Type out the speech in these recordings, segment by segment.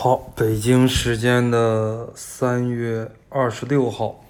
好，北京时间的三月二十六号，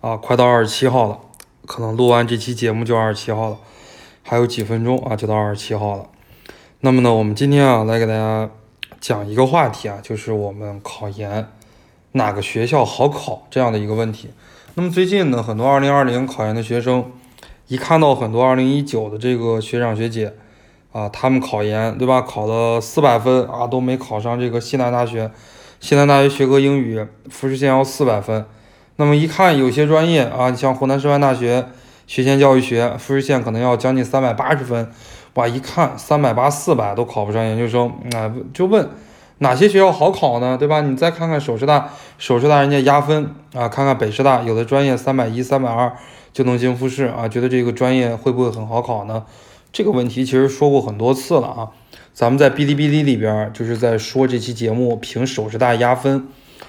啊，快到二十七号了，可能录完这期节目就二十七号了，还有几分钟啊，就到二十七号了。那么呢，我们今天啊，来给大家讲一个话题啊，就是我们考研哪个学校好考这样的一个问题。那么最近呢，很多二零二零考研的学生，一看到很多二零一九的这个学长学姐。啊，他们考研对吧？考了四百分啊，都没考上这个西南大学。西南大学学科英语复试线要四百分。那么一看有些专业啊，你像湖南师范大学学前教育学复试线可能要将近三百八十分。哇，一看三百八四百都考不上研究生，啊，就问哪些学校好考呢？对吧？你再看看首师大，首师大人家压分啊，看看北师大有的专业三百一、三百二就能进复试啊，觉得这个专业会不会很好考呢？这个问题其实说过很多次了啊，咱们在哔哩哔哩里边就是在说这期节目凭首师大压分，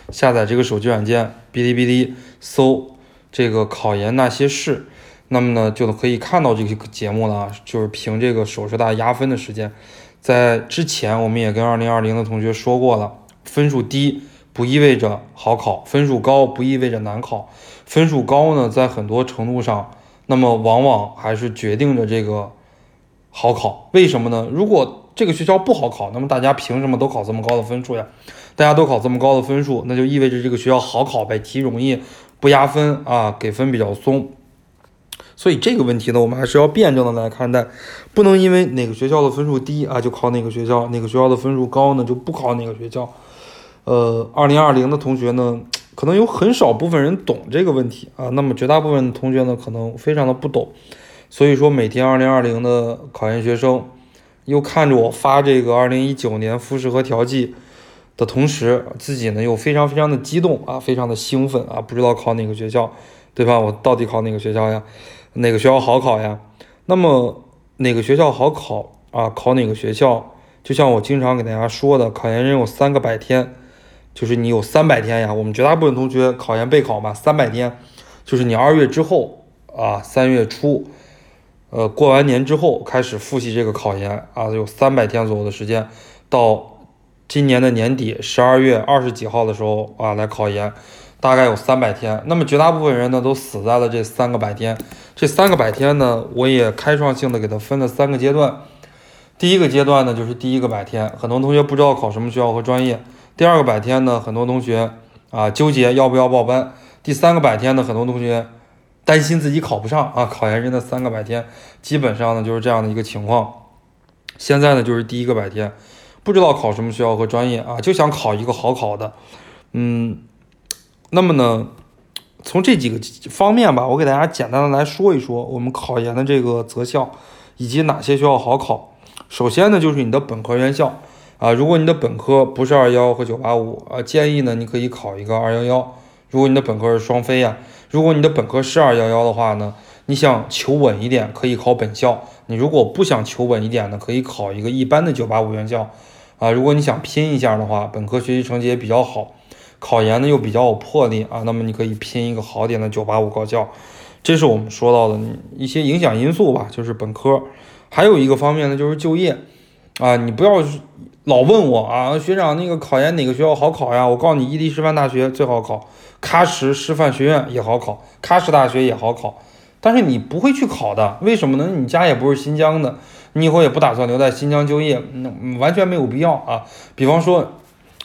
下载这个手机软件哔哩哔哩搜这个考研那些事，那么呢就可以看到这个节目了，就是凭这个首师大压分的时间，在之前我们也跟二零二零的同学说过了，分数低不意味着好考，分数高不意味着难考，分数高呢在很多程度上，那么往往还是决定着这个。好考，为什么呢？如果这个学校不好考，那么大家凭什么都考这么高的分数呀？大家都考这么高的分数，那就意味着这个学校好考呗，题容易，不压分啊，给分比较松。所以这个问题呢，我们还是要辩证的来看待，不能因为哪个学校的分数低啊就考哪个学校，哪个学校的分数高呢就不考哪个学校。呃，二零二零的同学呢，可能有很少部分人懂这个问题啊，那么绝大部分同学呢，可能非常的不懂。所以说，每天二零二零的考研学生又看着我发这个二零一九年复试和调剂的同时，自己呢又非常非常的激动啊，非常的兴奋啊，不知道考哪个学校，对吧？我到底考哪个学校呀？哪个学校好考呀？那么哪个学校好考啊？考哪个学校？就像我经常给大家说的，考研人有三个百天，就是你有三百天呀。我们绝大部分同学考研备考嘛，三百天，就是你二月之后啊，三月初。呃，过完年之后开始复习这个考研啊，有三百天左右的时间，到今年的年底十二月二十几号的时候啊来考研，大概有三百天。那么绝大部分人呢都死在了这三个百天。这三个百天呢，我也开创性的给它分了三个阶段。第一个阶段呢就是第一个百天，很多同学不知道考什么学校和专业。第二个百天呢，很多同学啊纠结要不要报班。第三个百天呢，很多同学。担心自己考不上啊！考研真的三个百天，基本上呢就是这样的一个情况。现在呢就是第一个百天，不知道考什么学校和专业啊，就想考一个好考的。嗯，那么呢，从这几个方面吧，我给大家简单的来说一说我们考研的这个择校以及哪些学校好考。首先呢就是你的本科院校啊，如果你的本科不是二幺和九八五啊，建议呢你可以考一个二幺幺。如果你的本科是双非呀。如果你的本科是二幺幺的话呢，你想求稳一点，可以考本校；你如果不想求稳一点呢，可以考一个一般的九八五院校。啊，如果你想拼一下的话，本科学习成绩也比较好，考研呢又比较有魄力啊，那么你可以拼一个好点的九八五高校。这是我们说到的一些影响因素吧，就是本科。还有一个方面呢，就是就业。啊，你不要老问我啊，学长，那个考研哪个学校好考呀？我告诉你，伊犁师范大学最好考。喀什师范学院也好考，喀什大学也好考，但是你不会去考的，为什么呢？你家也不是新疆的，你以后也不打算留在新疆就业，那完全没有必要啊。比方说，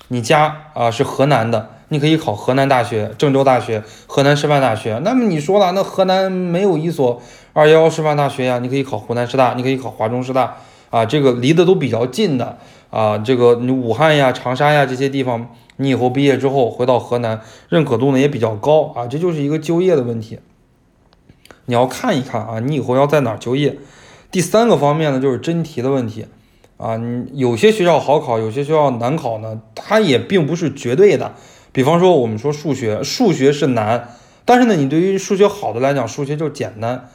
你家啊是河南的，你可以考河南大学、郑州大学、河南师范大学。那么你说了，那河南没有一所二幺幺师范大学呀？你可以考湖南师大，你可以考华中师大啊，这个离得都比较近的啊，这个你武汉呀、长沙呀这些地方。你以后毕业之后回到河南，认可度呢也比较高啊，这就是一个就业的问题。你要看一看啊，你以后要在哪儿就业。第三个方面呢，就是真题的问题啊，你有些学校好考，有些学校难考呢，它也并不是绝对的。比方说，我们说数学，数学是难，但是呢，你对于数学好的来讲，数学就简单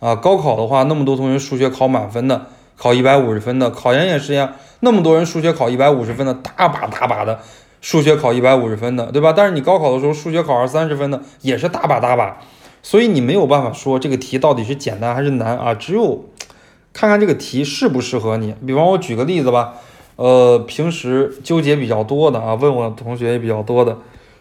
啊。高考的话，那么多同学数学考满分的，考一百五十分的，考研也是呀，那么多人数学考一百五十分的，大把大把的。数学考一百五十分的，对吧？但是你高考的时候数学考二三十分的也是大把大把，所以你没有办法说这个题到底是简单还是难啊？只有看看这个题适不适合你。比方我举个例子吧，呃，平时纠结比较多的啊，问我同学也比较多的，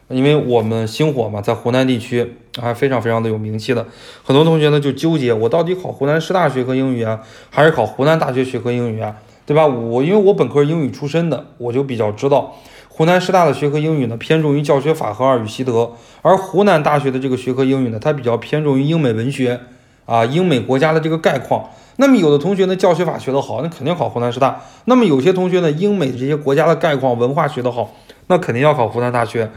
因为我们星火嘛，在湖南地区还非常非常的有名气的，很多同学呢就纠结，我到底考湖南师大学科英语啊，还是考湖南大学学科英语啊，对吧？我因为我本科英语出身的，我就比较知道，湖南师大的学科英语呢偏重于教学法和二语习得，而湖南大学的这个学科英语呢，它比较偏重于英美文学啊，英美国家的这个概况。那么有的同学呢，教学法学得好，那肯定考湖南师大。那么有些同学呢，英美这些国家的概况、文化学得好，那肯定要考湖南大学。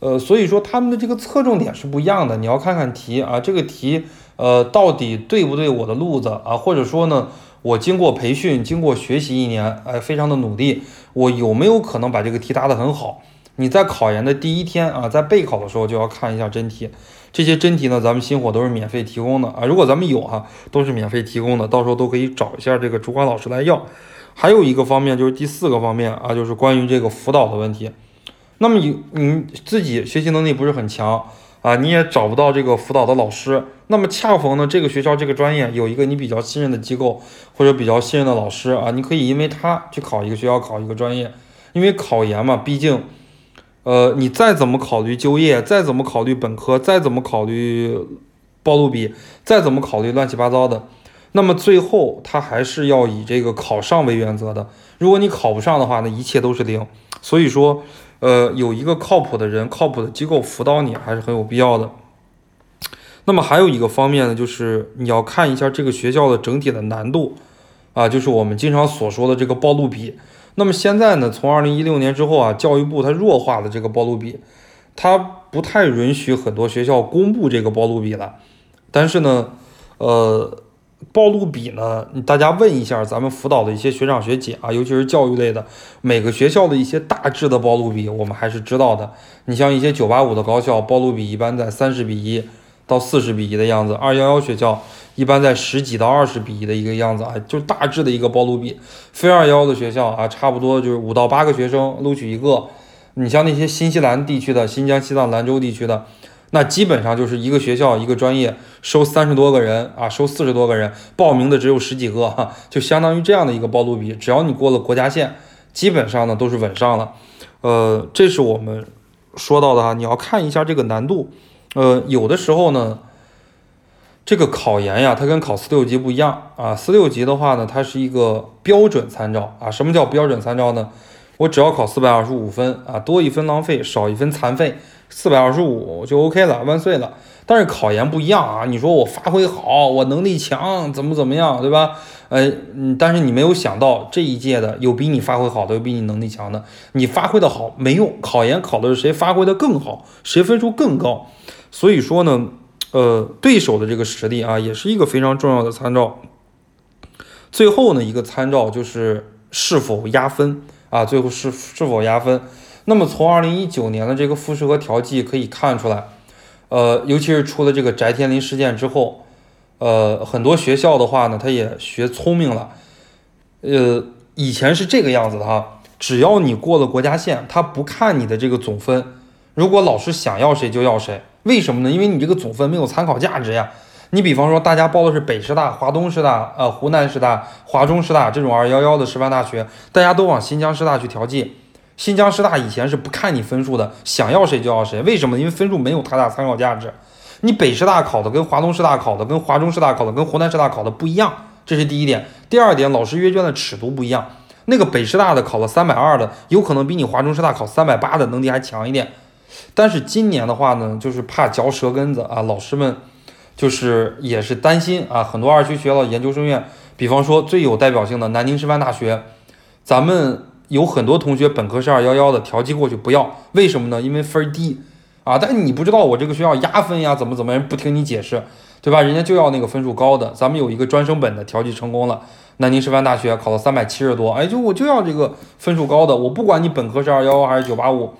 呃，所以说他们的这个侧重点是不一样的。你要看看题啊，这个题呃到底对不对我的路子啊？或者说呢，我经过培训、经过学习一年，哎，非常的努力，我有没有可能把这个题答得很好？你在考研的第一天啊，在备考的时候就要看一下真题。这些真题呢，咱们星火都是免费提供的啊。如果咱们有哈，都是免费提供的，到时候都可以找一下这个主管老师来要。还有一个方面就是第四个方面啊，就是关于这个辅导的问题。那么你你自己学习能力不是很强啊，你也找不到这个辅导的老师。那么恰逢呢，这个学校这个专业有一个你比较信任的机构或者比较信任的老师啊，你可以因为他去考一个学校考一个专业，因为考研嘛，毕竟。呃，你再怎么考虑就业，再怎么考虑本科，再怎么考虑报录比，再怎么考虑乱七八糟的，那么最后他还是要以这个考上为原则的。如果你考不上的话，那一切都是零。所以说，呃，有一个靠谱的人、靠谱的机构辅导你还是很有必要的。那么还有一个方面呢，就是你要看一下这个学校的整体的难度啊，就是我们经常所说的这个报录比。那么现在呢？从二零一六年之后啊，教育部它弱化了这个报录比，它不太允许很多学校公布这个报录比了。但是呢，呃，报录比呢，大家问一下咱们辅导的一些学长学姐啊，尤其是教育类的，每个学校的一些大致的报录比，我们还是知道的。你像一些九八五的高校，报录比一般在三十比一到四十比一的样子；二幺幺学校。一般在十几到二十比一的一个样子啊，就大致的一个报录比。非二幺的学校啊，差不多就是五到八个学生录取一个。你像那些新西兰地区的、新疆、西藏、兰州地区的，那基本上就是一个学校一个专业收三十多个人啊，收四十多个人，报名的只有十几个哈，就相当于这样的一个报录比。只要你过了国家线，基本上呢都是稳上了。呃，这是我们说到的哈，你要看一下这个难度。呃，有的时候呢。这个考研呀，它跟考四六级不一样啊。四六级的话呢，它是一个标准参照啊。什么叫标准参照呢？我只要考四百二十五分啊，多一分浪费，少一分残废，四百二十五就 OK 了，万岁了。但是考研不一样啊，你说我发挥好，我能力强，怎么怎么样，对吧？呃，但是你没有想到这一届的有比你发挥好的，有比你能力强的。你发挥的好没用，考研考的是谁发挥的更好，谁分数更高。所以说呢。呃，对手的这个实力啊，也是一个非常重要的参照。最后呢，一个参照就是是否压分啊，最后是是否压分。那么从二零一九年的这个复试和调剂可以看出来，呃，尤其是出了这个翟天临事件之后，呃，很多学校的话呢，他也学聪明了。呃，以前是这个样子的哈，只要你过了国家线，他不看你的这个总分，如果老师想要谁就要谁。为什么呢？因为你这个总分没有参考价值呀。你比方说，大家报的是北师大、华东师大、呃湖南师大、华中师大这种二幺幺的师范大学，大家都往新疆师大去调剂。新疆师大以前是不看你分数的，想要谁就要谁。为什么？因为分数没有太大参考价值。你北师大考的跟华东师大考的、跟华中师大考的、跟湖南师大考的不一样，这是第一点。第二点，老师阅卷的尺度不一样。那个北师大的考了三百二的，有可能比你华中师大考三百八的能力还强一点。但是今年的话呢，就是怕嚼舌根子啊，老师们就是也是担心啊，很多二区学校的研究生院，比方说最有代表性的南京师范大学，咱们有很多同学本科是二幺幺的，调剂过去不要，为什么呢？因为分低啊，但你不知道我这个学校压分呀，怎么怎么样，不听你解释，对吧？人家就要那个分数高的，咱们有一个专升本的调剂成功了，南京师范大学考了三百七十多，哎，就我就要这个分数高的，我不管你本科是二幺幺还是九八五。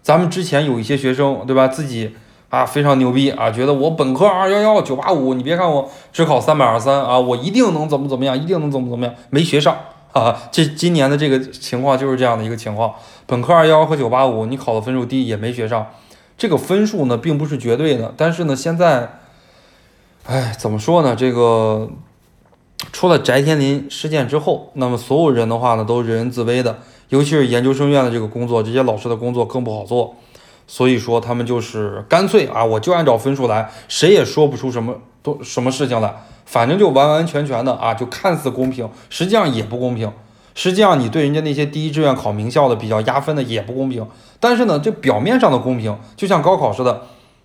咱们之前有一些学生，对吧？自己啊非常牛逼啊，觉得我本科二幺幺九八五，你别看我只考三百二三啊，我一定能怎么怎么样，一定能怎么怎么样，没学上啊。这今年的这个情况就是这样的一个情况，本科二幺幺和九八五，你考的分数低也没学上。这个分数呢并不是绝对的，但是呢现在，哎，怎么说呢？这个出了翟天临事件之后，那么所有人的话呢都人人自危的。尤其是研究生院的这个工作，这些老师的工作更不好做。所以说他们就是干脆啊，我就按照分数来，谁也说不出什么都什么事情来，反正就完完全全的啊，就看似公平，实际上也不公平。实际上你对人家那些第一志愿考名校的比较压分的也不公平。但是呢，这表面上的公平，就像高考似的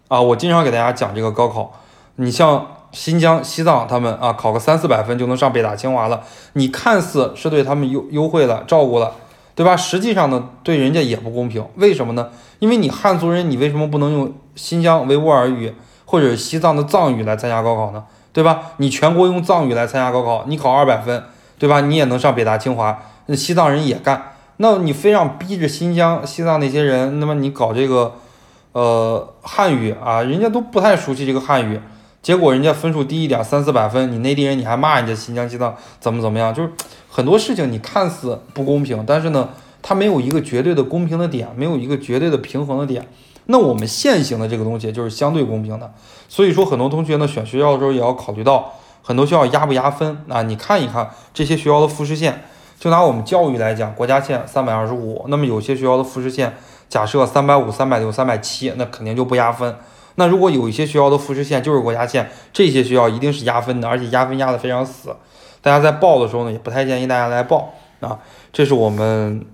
啊，我经常给大家讲这个高考，你像新疆、西藏他们啊，考个三四百分就能上北大、清华了，你看似是对他们优优惠了、照顾了。对吧？实际上呢，对人家也不公平。为什么呢？因为你汉族人，你为什么不能用新疆维吾尔语或者西藏的藏语来参加高考呢？对吧？你全国用藏语来参加高考，你考二百分，对吧？你也能上北大清华。那西藏人也干，那你非让逼着新疆、西藏那些人，那么你搞这个，呃，汉语啊，人家都不太熟悉这个汉语，结果人家分数低一点，三四百分，你内地人你还骂人家新疆、西藏怎么怎么样，就是。很多事情你看似不公平，但是呢，它没有一个绝对的公平的点，没有一个绝对的平衡的点。那我们现行的这个东西就是相对公平的。所以说，很多同学呢选学校的时候也要考虑到很多学校压不压分啊？你看一看这些学校的复试线，就拿我们教育来讲，国家线三百二十五，那么有些学校的复试线假设三百五、三百六、三百七，那肯定就不压分。那如果有一些学校的复试线就是国家线，这些学校一定是压分的，而且压分压得非常死。大家在报的时候呢，也不太建议大家来报啊。这是我们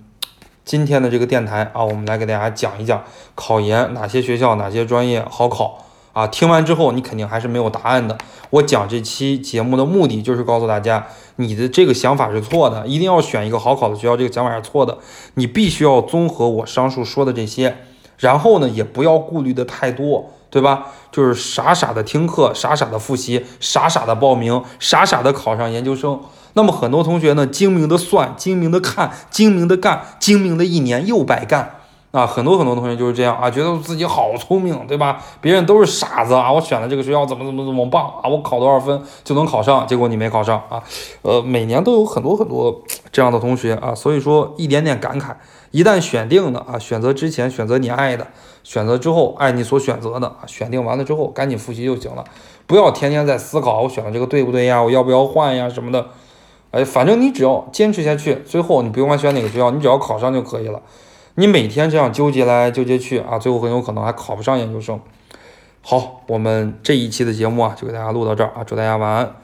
今天的这个电台啊，我们来给大家讲一讲考研哪些学校、哪些专业好考啊。听完之后，你肯定还是没有答案的。我讲这期节目的目的就是告诉大家，你的这个想法是错的，一定要选一个好考的学校，这个想法是错的。你必须要综合我上述说的这些，然后呢，也不要顾虑的太多。对吧？就是傻傻的听课，傻傻的复习，傻傻的报名，傻傻的考上研究生。那么很多同学呢，精明的算，精明的看，精明的干，精明的一年又白干啊！很多很多同学就是这样啊，觉得自己好聪明，对吧？别人都是傻子啊！我选的这个学校怎么怎么怎么棒啊？我考多少分就能考上？结果你没考上啊！呃，每年都有很多很多这样的同学啊，所以说一点点感慨。一旦选定了啊，选择之前选择你爱的，选择之后爱你所选择的啊，选定完了之后赶紧复习就行了，不要天天在思考我选的这个对不对呀，我要不要换呀什么的，哎，反正你只要坚持下去，最后你不用管选哪个学校，你只要考上就可以了。你每天这样纠结来纠结去啊，最后很有可能还考不上研究生。好，我们这一期的节目啊，就给大家录到这儿啊，祝大家晚安。